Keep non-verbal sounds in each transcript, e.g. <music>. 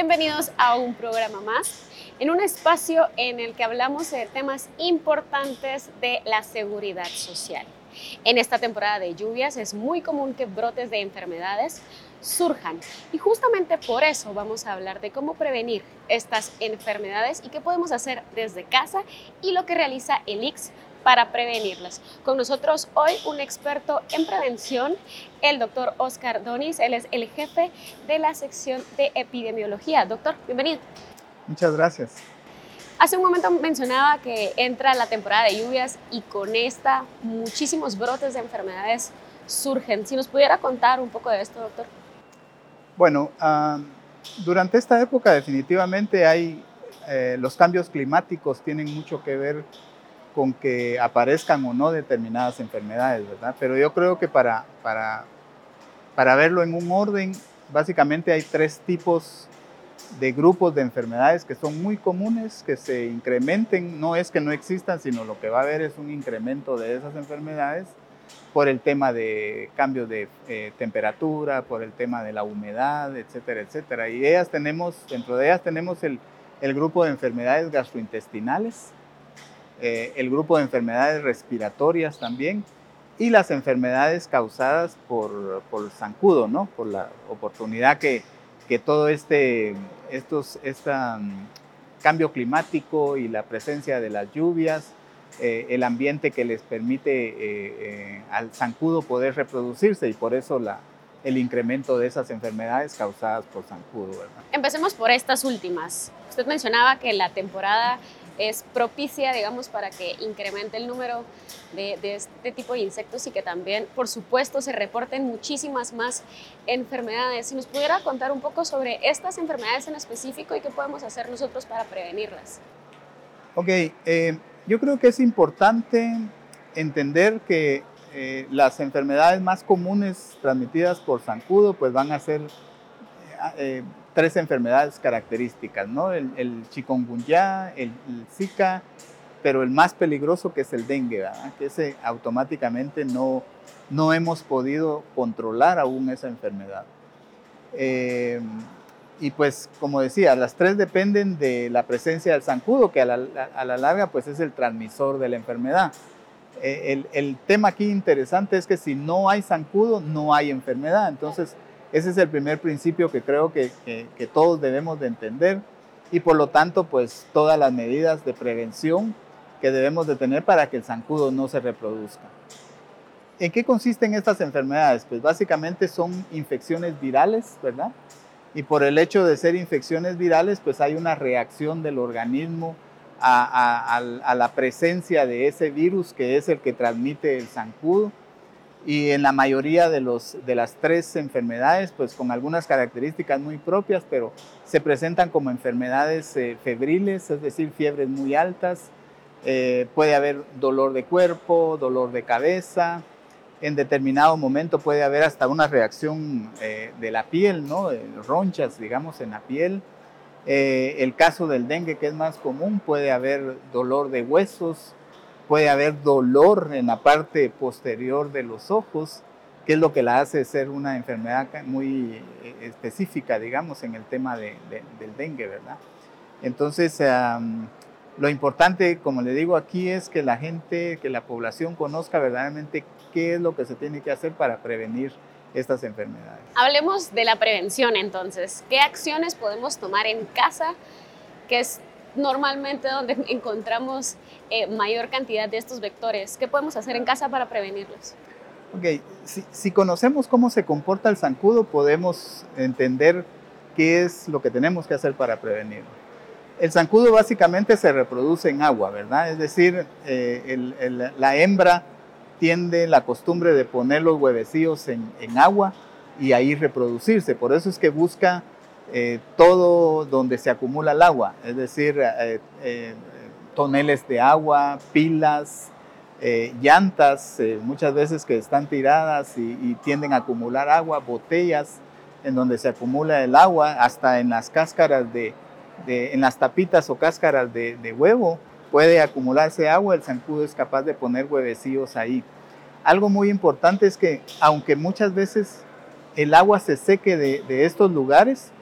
Bienvenidos a un programa más, en un espacio en el que hablamos de temas importantes de la seguridad social. En esta temporada de lluvias es muy común que brotes de enfermedades surjan y justamente por eso vamos a hablar de cómo prevenir estas enfermedades y qué podemos hacer desde casa y lo que realiza el para prevenirlas. Con nosotros hoy un experto en prevención, el doctor Oscar Donis. Él es el jefe de la sección de epidemiología. Doctor, bienvenido. Muchas gracias. Hace un momento mencionaba que entra la temporada de lluvias y con esta muchísimos brotes de enfermedades surgen. Si nos pudiera contar un poco de esto, doctor. Bueno, ah, durante esta época definitivamente hay eh, los cambios climáticos tienen mucho que ver con que aparezcan o no determinadas enfermedades, ¿verdad? Pero yo creo que para, para, para verlo en un orden, básicamente hay tres tipos de grupos de enfermedades que son muy comunes, que se incrementen, no es que no existan, sino lo que va a haber es un incremento de esas enfermedades por el tema de cambios de eh, temperatura, por el tema de la humedad, etcétera, etcétera. Y ellas tenemos, dentro de ellas tenemos el, el grupo de enfermedades gastrointestinales, eh, el grupo de enfermedades respiratorias también y las enfermedades causadas por, por zancudo, ¿no? por la oportunidad que, que todo este estos, mm, cambio climático y la presencia de las lluvias, eh, el ambiente que les permite eh, al zancudo poder reproducirse y por eso la, el incremento de esas enfermedades causadas por zancudo. Empecemos por estas últimas. Usted mencionaba que la temporada es propicia, digamos, para que incremente el número de, este tipo de insectos y que también, por supuesto, se reporten muchísimas más enfermedades. Si nos pudiera contar un poco sobre estas enfermedades en específico y qué podemos hacer nosotros para prevenirlas. Ok, eh, yo creo que es importante entender que eh, las enfermedades más comunes transmitidas por zancudo pues van a ser eh, tres enfermedades características, ¿no? El, chikungunya, el, zika, pero el más peligroso que es el dengue, ¿verdad? que ese automáticamente no, no hemos podido controlar aún esa enfermedad. Eh, y pues, como decía, las tres dependen de la presencia del zancudo, que a la, a la larga pues es el transmisor de la enfermedad. Eh, el, el, tema aquí interesante es que si no hay zancudo, no hay enfermedad. Entonces, ese es el primer principio que creo que, todos debemos de entender y por lo tanto pues todas las medidas de prevención que debemos de tener para que el zancudo no se reproduzca. ¿En qué consisten estas enfermedades? Pues básicamente son infecciones virales, ¿verdad? Y por el hecho de ser infecciones virales, pues hay una reacción del organismo a, a la presencia de ese virus que es el que transmite el zancudo y en la mayoría de, los, de las tres enfermedades, pues con algunas características muy propias, pero se presentan como enfermedades eh, febriles, es decir, fiebres muy altas, eh, puede haber dolor de cuerpo, dolor de cabeza, en determinado momento puede haber hasta una reacción eh, de la piel, ¿no? ronchas, digamos, en la piel. el caso del dengue, que es más común, puede haber dolor de huesos, puede haber dolor en la parte posterior de los ojos, que es lo que la hace ser una enfermedad muy eh, específica, digamos, en el tema del dengue, ¿verdad? Entonces, lo importante, como le digo aquí, es que la gente, que la población conozca verdaderamente qué es lo que se tiene que hacer para prevenir estas enfermedades. Hablemos de la prevención entonces. ¿Qué acciones podemos tomar en casa que normalmente donde <laughs> encontramos eh, mayor cantidad de estos vectores. ¿Qué podemos hacer en casa para prevenirlos? Ok, si, conocemos cómo se comporta el zancudo, podemos entender qué es lo que tenemos que hacer para prevenirlo. El zancudo básicamente se reproduce en agua, ¿verdad? Es decir, eh, la hembra tiende la costumbre de poner los huevecillos en, en agua y ahí reproducirse. Por eso es que busca eh, todo donde se acumula el agua, es decir, eh, eh, toneles de agua, pilas, llantas, muchas veces que están tiradas y, tienden a acumular agua, botellas en donde se acumula el agua, hasta en las cáscaras de, en las tapitas o cáscaras de, huevo puede acumularse agua, el zancudo es capaz de poner huevecillos ahí. Algo muy importante es que aunque muchas veces el agua se seque de estos lugares,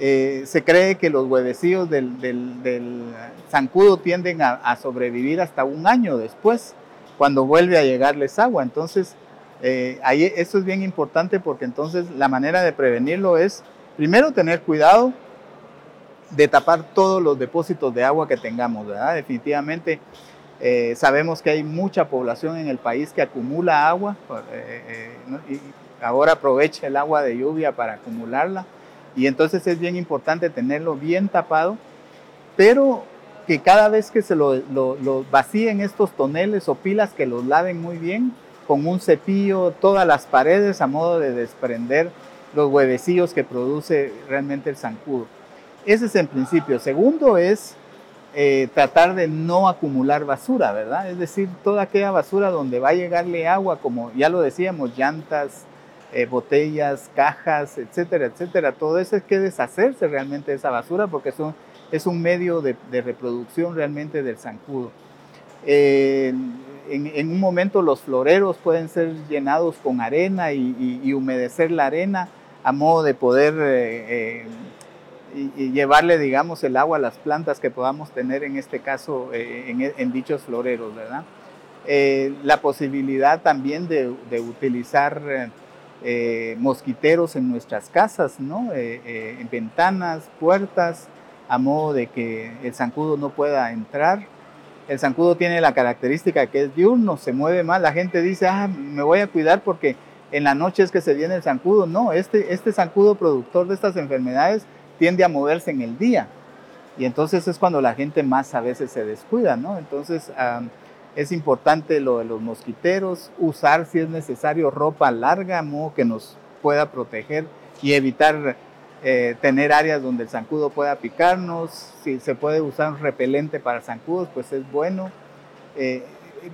eh, se cree que los huevecillos del, zancudo tienden a, sobrevivir hasta un año después, cuando vuelve a llegarles agua. Entonces, eh, eso es bien importante porque entonces la manera de prevenirlo es, primero, tener cuidado de tapar todos los depósitos de agua que tengamos, ¿verdad? Definitivamente eh, sabemos que hay mucha población en el país que acumula agua y ahora aprovecha el agua de lluvia para acumularla y entonces es bien importante tenerlo bien tapado, pero que cada vez que se lo, vacíen estos toneles o pilas, que los laven muy bien con un cepillo, todas las paredes a modo de desprender los huevecillos que produce realmente el zancudo. Ese es en principio. Segundo es eh, tratar de no acumular basura, ¿verdad? Es decir, toda aquella basura donde va a llegarle agua, como ya lo decíamos, llantas, eh, botellas, cajas, etcétera, etcétera. Todo eso es que deshacerse realmente de esa basura porque es un, es un medio de, reproducción realmente del zancudo. en, un momento los floreros pueden ser llenados con arena y, humedecer la arena a modo de poder eh, eh, y, llevarle, digamos, el agua a las plantas que podamos tener en este caso en, dichos floreros, ¿verdad? la posibilidad también de, de utilizar eh, mosquiteros en nuestras casas, ¿no? Eh, eh, en ventanas, puertas, a modo de que el zancudo no pueda entrar. El zancudo tiene la característica que es diurno, se mueve más. La gente dice, ah, me voy a cuidar porque en la noche es que se viene el zancudo. No, este, este zancudo productor de estas enfermedades tiende a moverse en el día. Y entonces es cuando la gente más a veces se descuida, ¿no? Entonces, es importante lo de los mosquiteros, usar si es necesario ropa larga, modo que nos pueda proteger y evitar eh, tener áreas donde el zancudo pueda picarnos. Si se puede usar un repelente para zancudos, pues es bueno. Eh,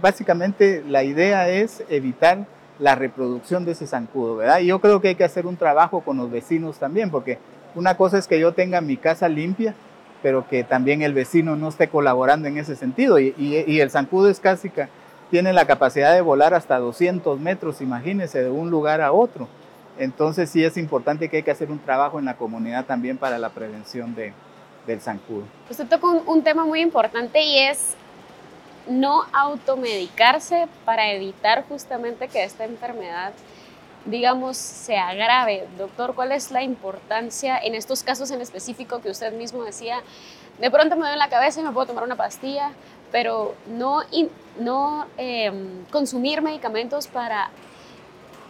básicamente la idea es evitar la reproducción de ese zancudo, ¿verdad? Y yo creo que hay que hacer un trabajo con los vecinos también, porque una cosa es que yo tenga mi casa limpia, pero que también el vecino no esté colaborando en ese sentido. Y, el zancudo es casi que tiene la capacidad de volar hasta 200 metros, imagínense, de un lugar a otro. Entonces sí es importante que hay que hacer un trabajo en la comunidad también para la prevención de, del zancudo. Usted tocó un tema muy importante y es no automedicarse para evitar justamente que esta enfermedad digamos, se agrave. Doctor, ¿cuál es la importancia en estos casos en específico que usted mismo decía? De pronto me en la cabeza y me puedo tomar una pastilla, pero no, no em, consumir medicamentos para,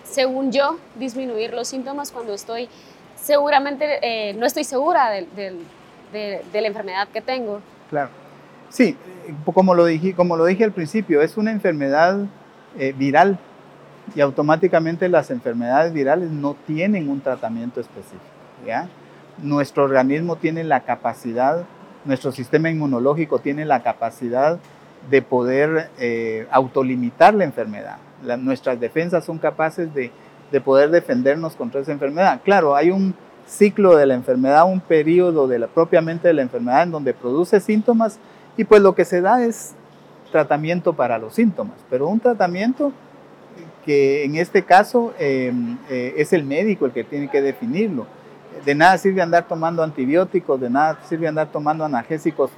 según yo, disminuir los síntomas cuando estoy seguramente, eh, no estoy segura de, la enfermedad que tengo. Claro. Sí, como lo dije, como lo dije al principio, es una enfermedad eh, viral y automáticamente las enfermedades virales no tienen un tratamiento específico. ¿ya? Nuestro organismo tiene la capacidad, nuestro sistema inmunológico tiene la capacidad de poder eh, autolimitar la enfermedad. nuestras defensas son capaces de, de, poder defendernos contra esa enfermedad. Claro, hay un ciclo de la enfermedad, un periodo de la, propiamente de la enfermedad en donde produce síntomas y pues lo que se da es tratamiento para los síntomas, pero un tratamiento que en este caso em, eh, es el médico el que tiene que definirlo. De nada sirve andar tomando antibióticos, de nada sirve andar tomando analgésicos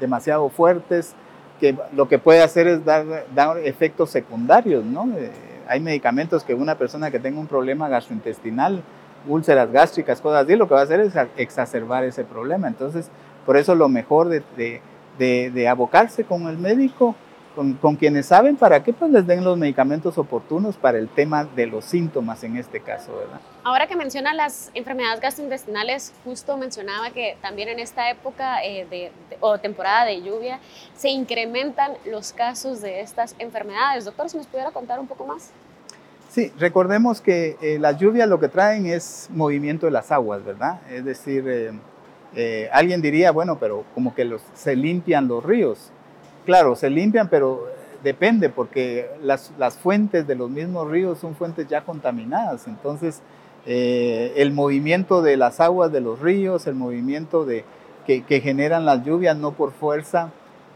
demasiado fuertes, que lo que puede hacer es dar, dar efectos secundarios, ¿no? Eh, hay medicamentos que una persona que tenga un problema gastrointestinal, úlceras gástricas, cosas así, lo que va a hacer es exacerbar ese problema. Entonces, por eso lo mejor de, de, de abocarse con el médico con, quienes saben para qué pues les den los medicamentos oportunos para el tema de los síntomas en este caso, ¿verdad? Ahora que menciona las enfermedades gastrointestinales, justo mencionaba que también en esta época eh, de, o temporada de lluvia se incrementan los casos de estas enfermedades. Doctor, si nos pudiera contar un poco más. Sí, recordemos que eh, las lluvias lo que traen es movimiento de las aguas, ¿verdad? Es decir, eh, alguien diría, bueno, pero como que los, se limpian los ríos claro, se limpian, pero depende, porque las, fuentes de los mismos ríos son fuentes ya contaminadas. Entonces, eh, el movimiento de las aguas de los ríos, el movimiento de, que, generan las lluvias, no por fuerza,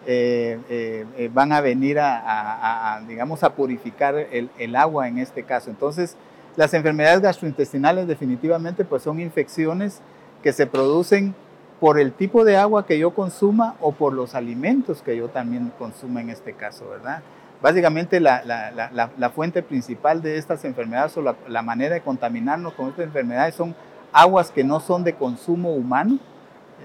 eh, eh, van a venir a, digamos, a purificar el, el, agua en este caso. Entonces, las enfermedades gastrointestinales definitivamente pues son infecciones que se producen por el tipo de agua que yo consuma o por los alimentos que yo también consuma en este caso, ¿verdad? Básicamente la, la, fuente principal de estas enfermedades o la, manera de contaminarnos con estas enfermedades son aguas que no son de consumo humano,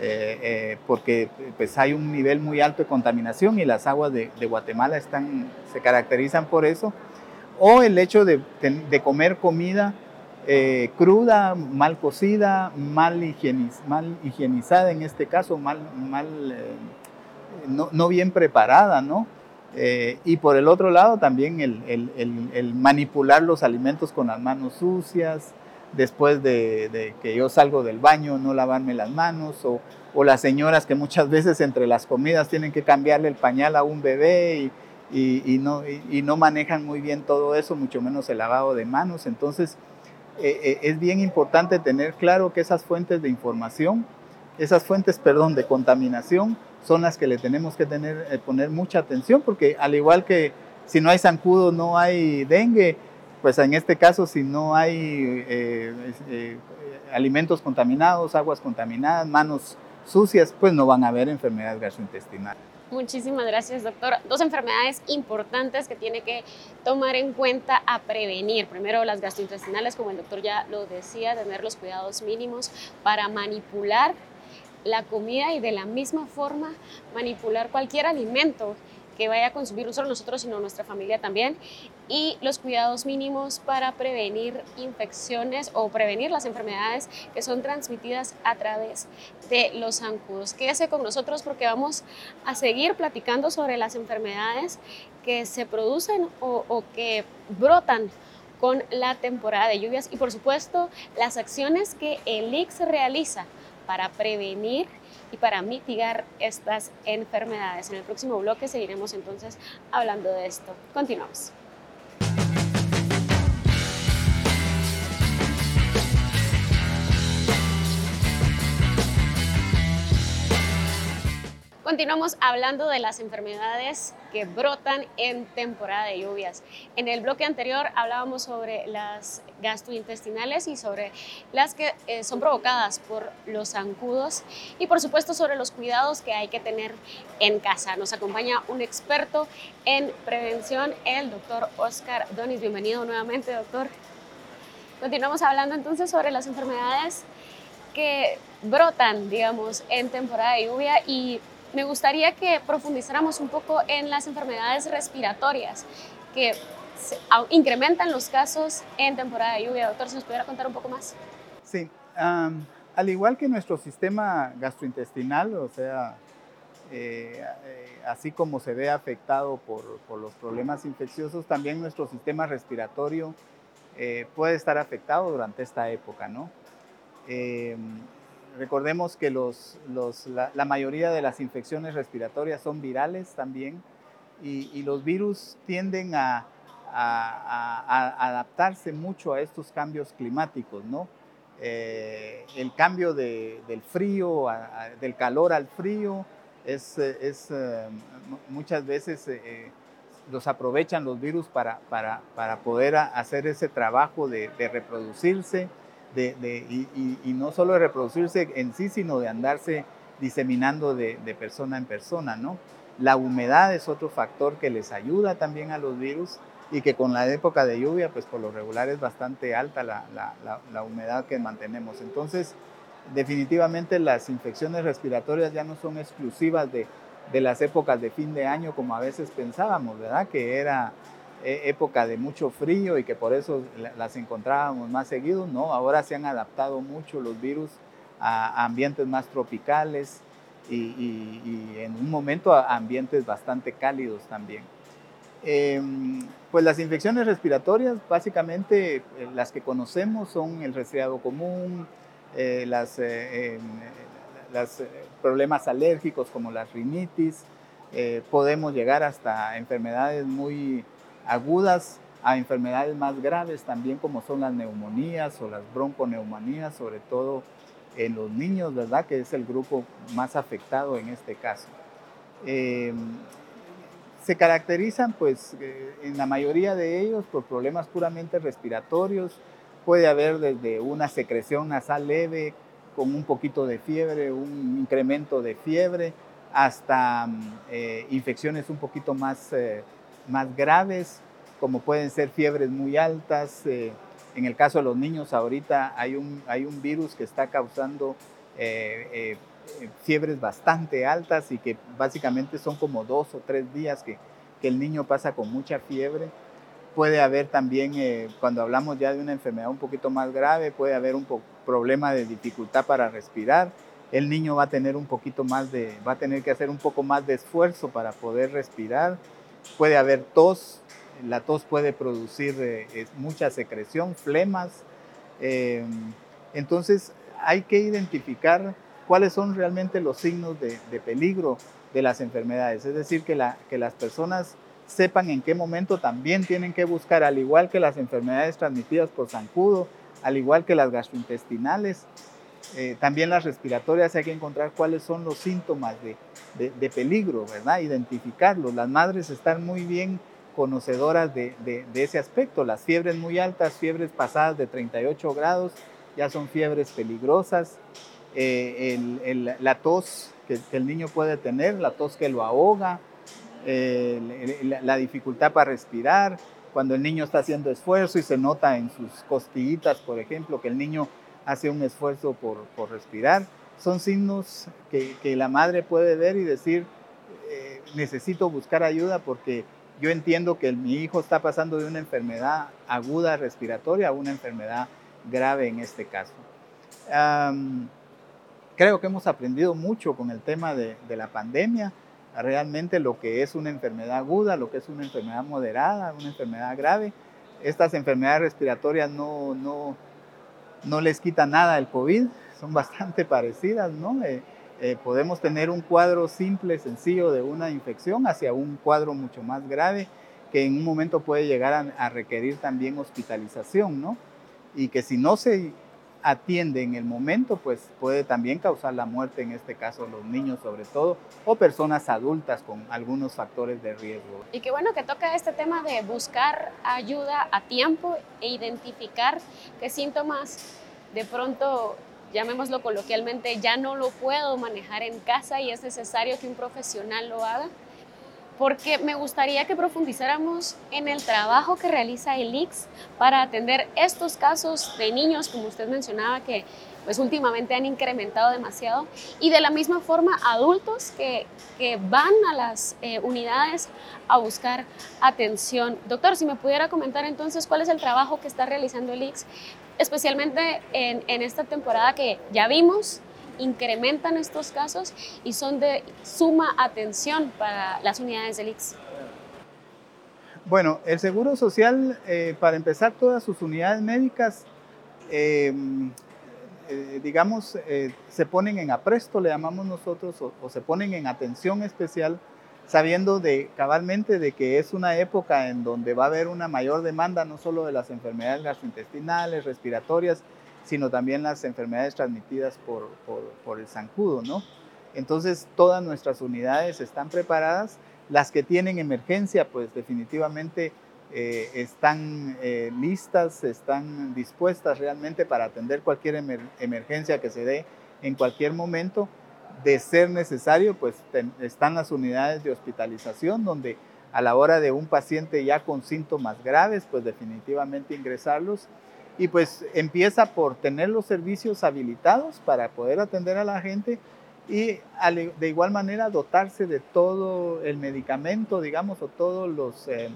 eh, eh, porque pues hay un nivel muy alto de contaminación y las aguas de, Guatemala están, se caracterizan por eso, o el hecho de, de comer comida eh, cruda, mal cocida, mal, higienizada en este caso, mal, mal no, no, bien preparada, ¿no? Eh, y por el otro lado también el, manipular los alimentos con las manos sucias, después de, que yo salgo del baño, no lavarme las manos, o, las señoras que muchas veces entre las comidas tienen que cambiarle el pañal a un bebé y, no, y, no, manejan muy bien todo eso, mucho menos el lavado de manos. Entonces, eh, eh, es bien importante tener claro que esas fuentes de información, esas fuentes, perdón, de contaminación, son las que le tenemos que tener, eh, poner mucha atención, porque al igual que si no hay zancudo no hay dengue, pues en este caso si no hay alimentos contaminados, aguas contaminadas, manos sucias, pues no van a haber enfermedades gastrointestinales. Muchísimas gracias, doctor. Dos enfermedades importantes que tiene que tomar en cuenta a prevenir. Primero, las gastrointestinales, como el doctor ya lo decía, tener los cuidados mínimos para manipular la comida y de la misma forma manipular cualquier alimento que vaya a consumir no solo nosotros, sino nuestra familia también, y los cuidados mínimos para prevenir infecciones o prevenir las enfermedades que son transmitidas a través de los zancudos. Quédese con nosotros porque vamos a seguir platicando sobre las enfermedades que se producen o, que brotan con la temporada de lluvias y por supuesto las acciones que el IX realiza para prevenir y para mitigar estas enfermedades. En el próximo bloque seguiremos entonces hablando de esto. Continuamos. Continuamos hablando de las enfermedades que brotan en temporada de lluvias. En el bloque anterior hablábamos sobre las gastrointestinales y sobre las que eh, son provocadas por los zancudos y por supuesto sobre los cuidados que hay que tener en casa. Nos acompaña un experto en prevención, el doctor Oscar Donis. Bienvenido nuevamente, doctor. Continuamos hablando entonces sobre las enfermedades que brotan, digamos, en temporada de lluvia y me gustaría que profundizáramos un poco en las enfermedades respiratorias que incrementan los casos en temporada de lluvia. Doctor, ¿se nos pudiera contar un poco más? Sí, al igual que nuestro sistema gastrointestinal, o sea, eh, eh, así como se ve afectado por, los problemas infecciosos, también nuestro sistema respiratorio eh, puede estar afectado durante esta época, ¿no? Recordemos que los, la, mayoría de las infecciones respiratorias son virales también y, los virus tienden a, adaptarse mucho a estos cambios climáticos, ¿no? Eh, el cambio del frío, del calor al frío, es, es eh, muchas veces eh, los aprovechan los virus para, para, para, poder hacer ese trabajo de, de reproducirse y, no solo de reproducirse en sí, sino de andarse diseminando de, persona en persona, ¿no? La humedad es otro factor que les ayuda también a los virus y que con la época de lluvia, pues por lo regular es bastante alta la, humedad que mantenemos. Entonces, definitivamente las infecciones respiratorias ya no son exclusivas de, de las épocas de fin de año como a veces pensábamos, ¿verdad? Que era época de mucho frío y que por eso las encontrábamos más seguido, no, ahora se han adaptado mucho los virus a ambientes más tropicales y, en un momento a ambientes bastante cálidos también. Em, pues las infecciones respiratorias, básicamente eh, las que conocemos son el resfriado común, eh, las, eh, em, los problemas alérgicos como la rinitis, podemos llegar hasta enfermedades muy agudas a enfermedades más graves también como son las neumonías o las bronconeumonías, sobre todo en los niños, ¿verdad? Que es el grupo más afectado en este caso. Em, se caracterizan pues eh, en la mayoría de ellos por problemas puramente respiratorios, puede haber desde una secreción nasal leve con un poquito de fiebre, un incremento de fiebre, hasta eh, infecciones un poquito más, eh, más graves, como pueden ser fiebres muy altas. Eh, en el caso de los niños, ahorita hay un, hay un virus que está causando fiebres bastante altas y que básicamente son como dos o tres días que, que el niño pasa con mucha fiebre. Puede haber también, cuando hablamos ya de una enfermedad un poquito más grave, puede haber un problema de dificultad para respirar el niño va a tener un poquito más de, va a tener que hacer un poco más de esfuerzo para poder respirar. Puede haber tos, la tos puede producir eh, mucha secreción, flemas. Em, entonces hay que identificar cuáles son realmente los signos de, peligro de las enfermedades. Es decir, que, la, que las personas sepan en qué momento también tienen que buscar, al igual que las enfermedades transmitidas por zancudo, al igual que las gastrointestinales, eh, también las respiratorias hay que encontrar cuáles son los síntomas de, peligro, ¿verdad? Identificarlos. Las madres están muy bien conocedoras de, ese aspecto. Las fiebres muy altas, fiebres pasadas de 38 grados, ya son fiebres peligrosas. Eh, la tos que, el niño puede tener, la tos que lo ahoga, la dificultad para respirar, cuando el niño está haciendo esfuerzo y se nota en sus costillitas, por ejemplo, que el niño hace un esfuerzo por, respirar. Son signos que, la madre puede ver y decir, eh, necesito buscar ayuda porque yo entiendo que mi hijo está pasando de una enfermedad aguda respiratoria a una enfermedad grave en este caso. creo que hemos aprendido mucho con el tema de, la pandemia, realmente lo que es una enfermedad aguda, lo que es una enfermedad moderada, una enfermedad grave. Estas enfermedades respiratorias no, no, no les quita nada el COVID, son bastante parecidas, ¿no? Eh, eh, podemos tener un cuadro simple, sencillo de una infección hacia un cuadro mucho más grave que en un momento puede llegar a, requerir también hospitalización, ¿no? Y que si no se atiende en el momento, pues puede también causar la muerte, en este caso los niños sobre todo, o personas adultas con algunos factores de riesgo. Y qué bueno que toca este tema de buscar ayuda a tiempo e identificar qué síntomas de pronto llamémoslo coloquialmente, ya no lo puedo manejar en casa y es necesario que un profesional lo haga porque me gustaría que profundizáramos en el trabajo que realiza el IX para atender estos casos de niños, como usted mencionaba, que pues últimamente han incrementado demasiado, y de la misma forma adultos que, van a las eh, unidades a buscar atención. Doctor, si me pudiera comentar entonces cuál es el trabajo que está realizando el IX, especialmente en, en esta temporada que ya vimos, incrementan estos casos y son de suma atención para las unidades del IX. Bueno, el Seguro Social, eh, para empezar, todas sus unidades médicas, em, eh, digamos, eh, se ponen en apresto, le llamamos nosotros, o, se ponen en atención especial, sabiendo de cabalmente de que es una época en donde va a haber una mayor demanda no solo de las enfermedades gastrointestinales, respiratorias, sino también las enfermedades transmitidas por, por, el zancudo, ¿no? Entonces, todas nuestras unidades están preparadas. Las que tienen emergencia, pues definitivamente eh, están eh, listas, están dispuestas realmente para atender cualquier emergencia que se dé en cualquier momento. De ser necesario, pues están las unidades de hospitalización, donde a la hora de un paciente ya con síntomas graves, pues definitivamente ingresarlos y pues empieza por tener los servicios habilitados para poder atender a la gente y de igual manera dotarse de todo el medicamento, digamos, o todos los eh,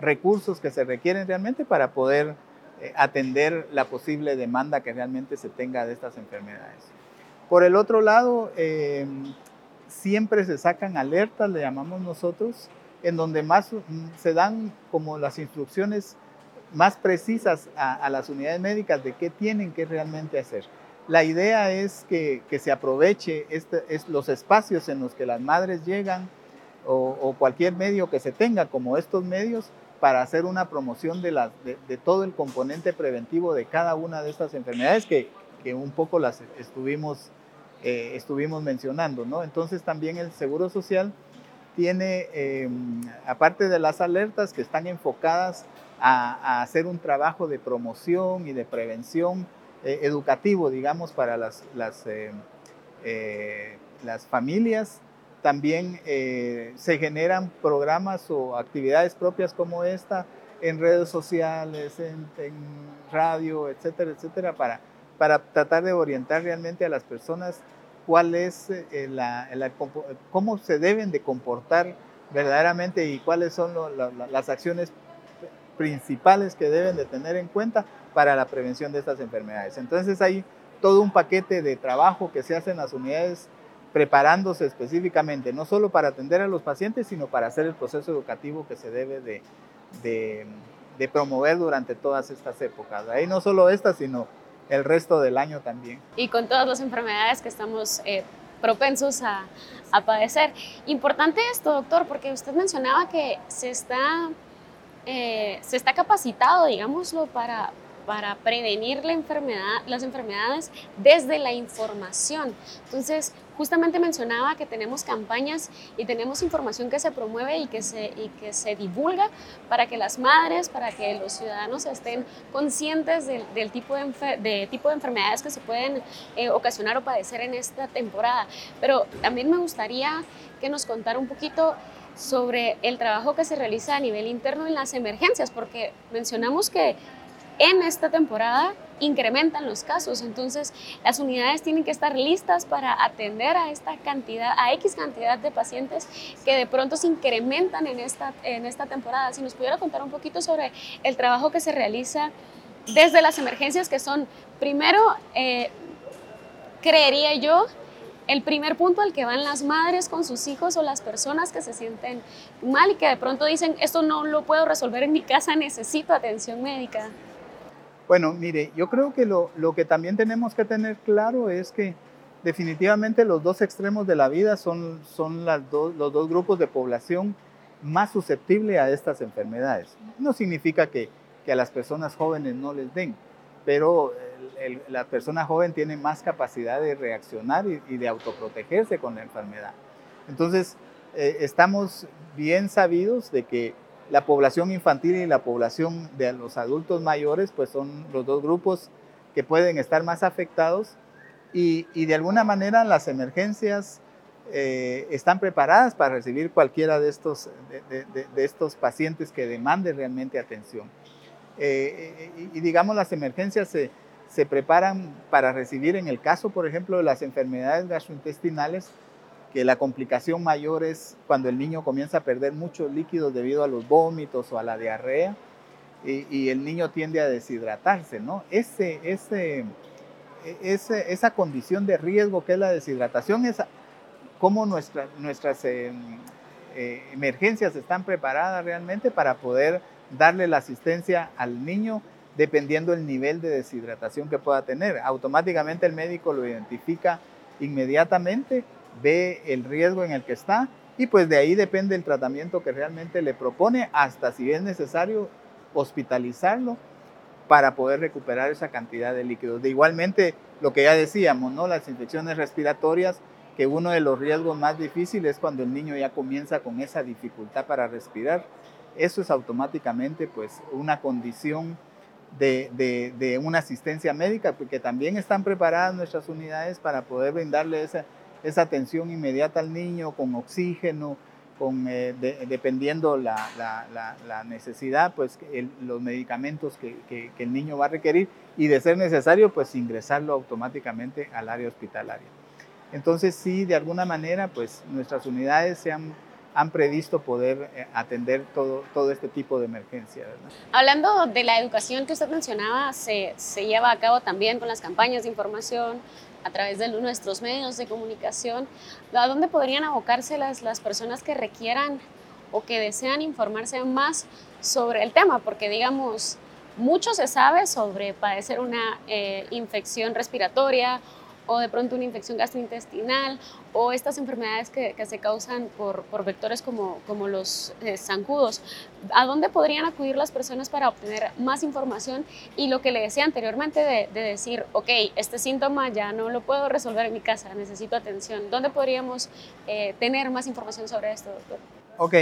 recursos que se requieren realmente para poder eh, atender la posible demanda que realmente se tenga de estas enfermedades. Por el otro lado, eh, siempre se sacan alertas, le llamamos nosotros, en donde más mm, se dan como las instrucciones más precisas a, las unidades médicas de qué tienen que realmente hacer. La idea es que, se aproveche este, es los espacios en los que las madres llegan o, cualquier medio que se tenga como estos medios para hacer una promoción de, de, todo el componente preventivo de cada una de estas enfermedades que, un poco las estuvimos, eh, estuvimos mencionando. ¿no? Entonces también el Seguro Social tiene, em, aparte de las alertas que están enfocadas a, hacer un trabajo de promoción y de prevención educativo, digamos, para las, las, las familias. También se generan programas o actividades propias como esta en redes sociales, en, radio, etcétera, etcétera, para, para tratar de orientar realmente a las personas cuál es eh, la, cómo se deben de comportar verdaderamente y cuáles son las acciones principales que deben de tener en cuenta para la prevención de estas enfermedades. Entonces hay todo un paquete de trabajo que se hace en las unidades preparándose específicamente, no solo para atender a los pacientes, sino para hacer el proceso educativo que se debe de, de promover durante todas estas épocas. Ahí no solo estas, sino el resto del año también. Y con todas las enfermedades que estamos eh, propensos a, a, padecer. Importante esto, doctor, porque usted mencionaba que se está, eh, se está capacitado, digámoslo, para, para prevenir las enfermedades desde la información. Entonces, justamente mencionaba que tenemos campañas y tenemos información que se promueve y que se, y que se divulga para que las madres, para que los ciudadanos estén conscientes del, tipo, de, de, tipo de enfermedades que se pueden eh, ocasionar o padecer en esta temporada. Pero también me gustaría que nos contara un poquito sobre el trabajo que se realiza a nivel interno en las emergencias, porque mencionamos que en esta temporada incrementan los casos. Entonces, las unidades tienen que estar listas para atender a esta cantidad, a X cantidad de pacientes que de pronto se incrementan en esta, en esta temporada. Si nos pudiera contar un poquito sobre el trabajo que se realiza desde las emergencias, que son, primero, eh, creería yo, el primer punto al que van las madres con sus hijos o las personas que se sienten mal y que de pronto dicen, esto no lo puedo resolver en mi casa, necesito atención médica. Bueno, mire, yo creo que lo, que también tenemos que tener claro es que definitivamente los dos extremos de la vida son, son las los dos grupos de población más susceptibles a estas enfermedades. No significa que, a las personas jóvenes no les den, pero la persona joven tiene más capacidad de reaccionar y, de autoprotegerse con la enfermedad. Entonces, eh, estamos bien sabidos de que la población infantil y la población de los adultos mayores, pues son los dos grupos que pueden estar más afectados y, de alguna manera las emergencias eh, están preparadas para recibir cualquiera de estos, de, estos pacientes que demanden realmente atención. Eh, y, digamos, las emergencias se, se preparan para recibir, en el caso, por ejemplo, de las enfermedades gastrointestinales, que la complicación mayor es cuando el niño comienza a perder muchos líquidos debido a los vómitos o a la diarrea y, el niño tiende a deshidratarse, ¿no? Ese, ese, esa condición de riesgo que es la deshidratación es cómo nuestra, nuestras eh, eh, emergencias están preparadas realmente para poder darle la asistencia al niño dependiendo del nivel de deshidratación que pueda tener. Automáticamente el médico lo identifica inmediatamente ve el riesgo en el que está y pues de ahí depende el tratamiento que realmente le propone hasta si es necesario hospitalizarlo para poder recuperar esa cantidad de líquidos. De igualmente, lo que ya decíamos, ¿no? Las infecciones respiratorias, que uno de los riesgos más difíciles es cuando el niño ya comienza con esa dificultad para respirar. Eso es automáticamente pues una condición de, de, de una asistencia médica, porque también están preparadas nuestras unidades para poder brindarle esa, esa atención inmediata al niño con oxígeno, con, eh, dependiendo la, la, necesidad, pues los medicamentos que, que, el niño va a requerir y de ser necesario, pues ingresarlo automáticamente al área hospitalaria. Entonces sí, de alguna manera, pues nuestras unidades se han, han previsto poder eh, atender todo, todo este tipo de emergencias. Hablando de la educación que usted mencionaba, se, se lleva a cabo también con las campañas de información, a través de nuestros medios de comunicación, ¿a dónde podrían abocarse las, las personas que requieran o que desean informarse más sobre el tema? Porque digamos, mucho se sabe sobre padecer una eh, infección respiratoria o de pronto una infección gastrointestinal o estas enfermedades que, se causan por, vectores como, como los eh, zancudos. ¿A dónde podrían acudir las personas para obtener más información? Y lo que le decía anteriormente de, decir, ok, este síntoma ya no lo puedo resolver en mi casa, necesito atención. ¿Dónde podríamos eh, tener más información sobre esto, doctor? Ok,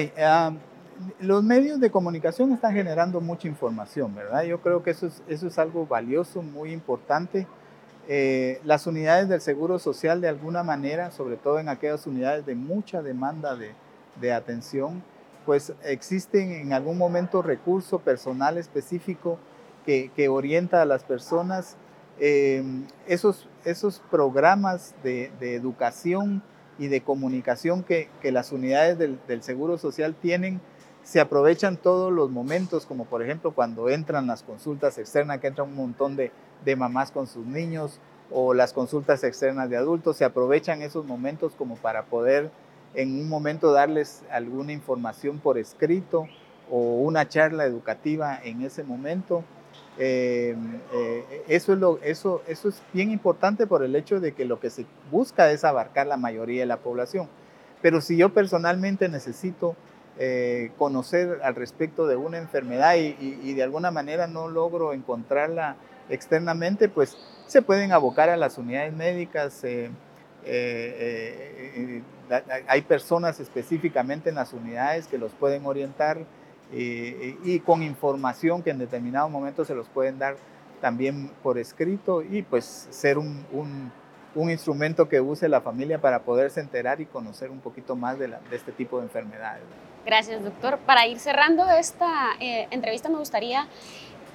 los medios de comunicación están generando mucha información, ¿verdad? Yo creo que eso es, eso es algo valioso, muy importante. Eh, las unidades del Seguro Social de alguna manera, sobre todo en aquellas unidades de mucha demanda de, atención, pues existen en algún momento recurso personal específico que, orienta a las personas. Eh, esos, esos programas de, educación y de comunicación que, las unidades del, del, Seguro Social tienen, se aprovechan todos los momentos, como por ejemplo cuando entran las consultas externas, que entran un montón de, de mamás con sus niños, o las consultas externas de adultos, se aprovechan esos momentos como para poder en un momento darles alguna información por escrito o una charla educativa en ese momento. Eh, eh, eso, es lo, eso, eso es bien importante por el hecho de que lo que se busca es abarcar la mayoría de la población. Pero si yo personalmente necesito eh, conocer al respecto de una enfermedad y, de alguna manera no logro encontrarla externamente, pues se pueden abocar a las unidades médicas. Eh, eh, hay personas específicamente en las unidades que los pueden orientar eh, y con información que en determinado momento se los pueden dar también por escrito y pues ser un, un, un instrumento que use la familia para poderse enterar y conocer un poquito más de, la, de este tipo de enfermedades. Gracias, doctor. Para ir cerrando esta eh, entrevista me gustaría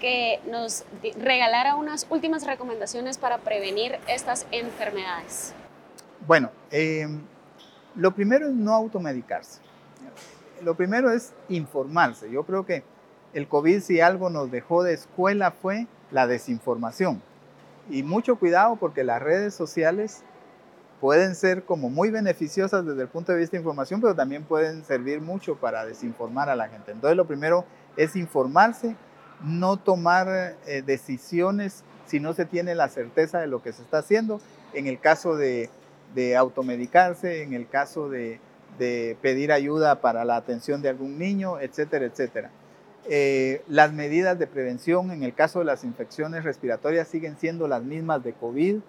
que nos regalara unas últimas recomendaciones para prevenir estas enfermedades. Bueno, eh, lo primero es no automedicarse. Lo primero es informarse. Yo creo que el COVID si algo nos dejó de escuela fue la desinformación. Y mucho cuidado porque las redes sociales pueden ser como muy beneficiosas desde el punto de vista de información, pero también pueden servir mucho para desinformar a la gente. Entonces lo primero es informarse, no tomar eh, decisiones si no se tiene la certeza de lo que se está haciendo. En el caso de automedicarse, en el caso de, pedir ayuda para la atención de algún niño, etcétera, etcétera. Eh, las medidas de prevención en el caso de las infecciones respiratorias siguen siendo las mismas de COVID.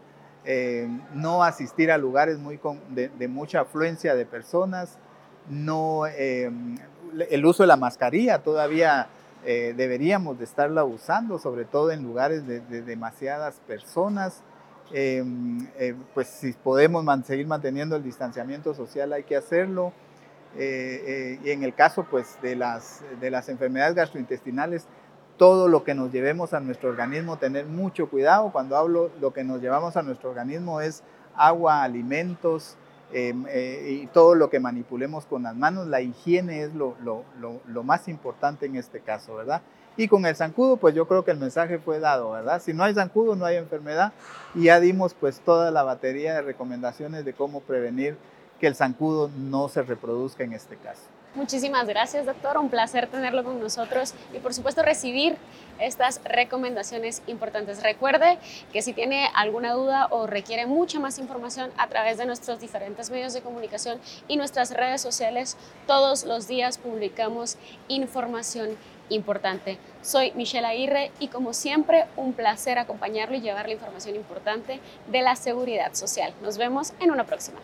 Eh, no asistir a lugares muy de, mucha afluencia de personas, no, el uso de la mascarilla todavía eh, deberíamos de estarla usando, sobre todo en lugares de, de demasiadas personas. Eh, eh, pues si podemos man seguir manteniendo el distanciamiento social hay que hacerlo. Eh, y en el caso pues de las, de las enfermedades gastrointestinales, todo lo que nos llevemos a nuestro organismo, tener mucho cuidado. Cuando hablo lo que nos llevamos a nuestro organismo es agua, alimentos y todo lo que manipulemos con las manos. La higiene es lo, lo, lo, lo más importante en este caso, ¿verdad? Y con el zancudo, pues yo creo que el mensaje fue dado, ¿verdad? Si no hay zancudo, no hay enfermedad. Y ya dimos pues toda la batería de recomendaciones de cómo prevenir que el zancudo no se reproduzca en este caso. Muchísimas gracias, doctor. Un placer tenerlo con nosotros y, por supuesto, recibir estas recomendaciones importantes. Recuerde que si tiene alguna duda o requiere mucha más información a través de nuestros diferentes medios de comunicación y nuestras redes sociales, todos los días publicamos información importante. Soy Michelle Aguirre y como siempre un placer acompañarlo y llevarle información importante de la seguridad social. Nos vemos en una próxima.